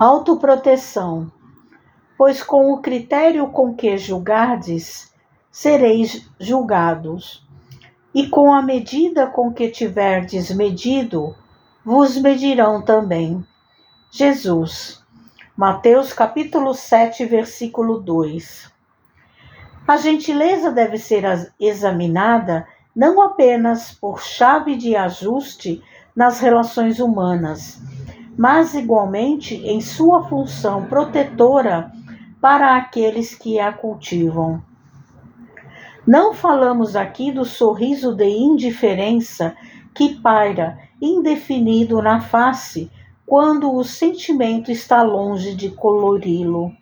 Autoproteção. Pois com o critério com que julgardes, sereis julgados, e com a medida com que tiverdes medido, vos medirão também. Jesus. Mateus capítulo 7, versículo 2. A gentileza deve ser examinada não apenas por chave de ajuste nas relações humanas, mas igualmente em sua função protetora para aqueles que a cultivam. Não falamos aqui do sorriso de indiferença que paira indefinido na face quando o sentimento está longe de colori-lo.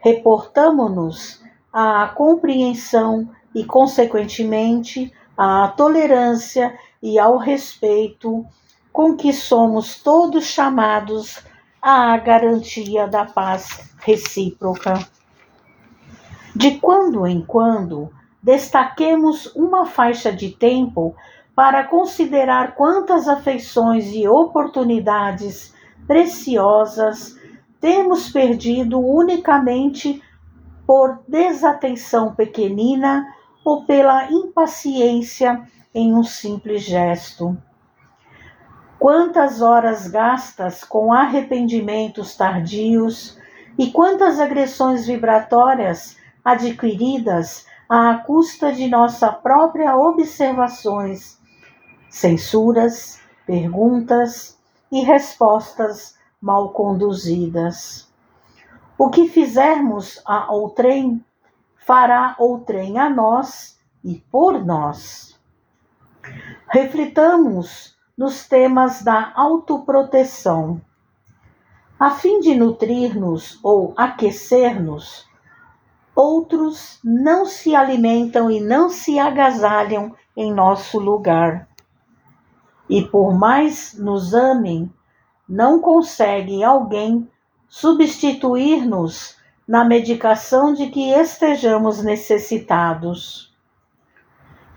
Reportamo-nos à compreensão e, consequentemente, à tolerância e ao respeito com que somos todos chamados à garantia da paz recíproca. De quando em quando, destaquemos uma faixa de tempo para considerar quantas afeições e oportunidades preciosas temos perdido unicamente por desatenção pequenina ou pela impaciência em um simples gesto. Quantas horas gastas com arrependimentos tardios e quantas agressões vibratórias adquiridas à custa de nossa própria observações, censuras, perguntas e respostas mal conduzidas. O que fizermos a outrem, fará outrem a nós e por nós. Reflitamos nos temas da autoproteção. A fim de nutrir-nos ou aquecer-nos, outros não se alimentam e não se agasalham em nosso lugar. E por mais nos amem, não consegue alguém substituir-nos na medicação de que estejamos necessitados.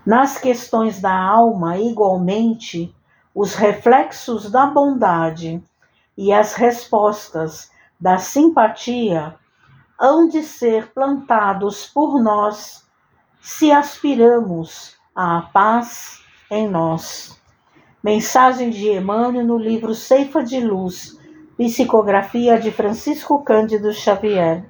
Nas questões da alma, igualmente, os reflexos da bondade e as respostas da simpatia hão de ser plantados por nós se aspiramos à paz em nós. Mensagem de Emmanuel no livro Ceifa de Luz, psicografia de Francisco Cândido Xavier.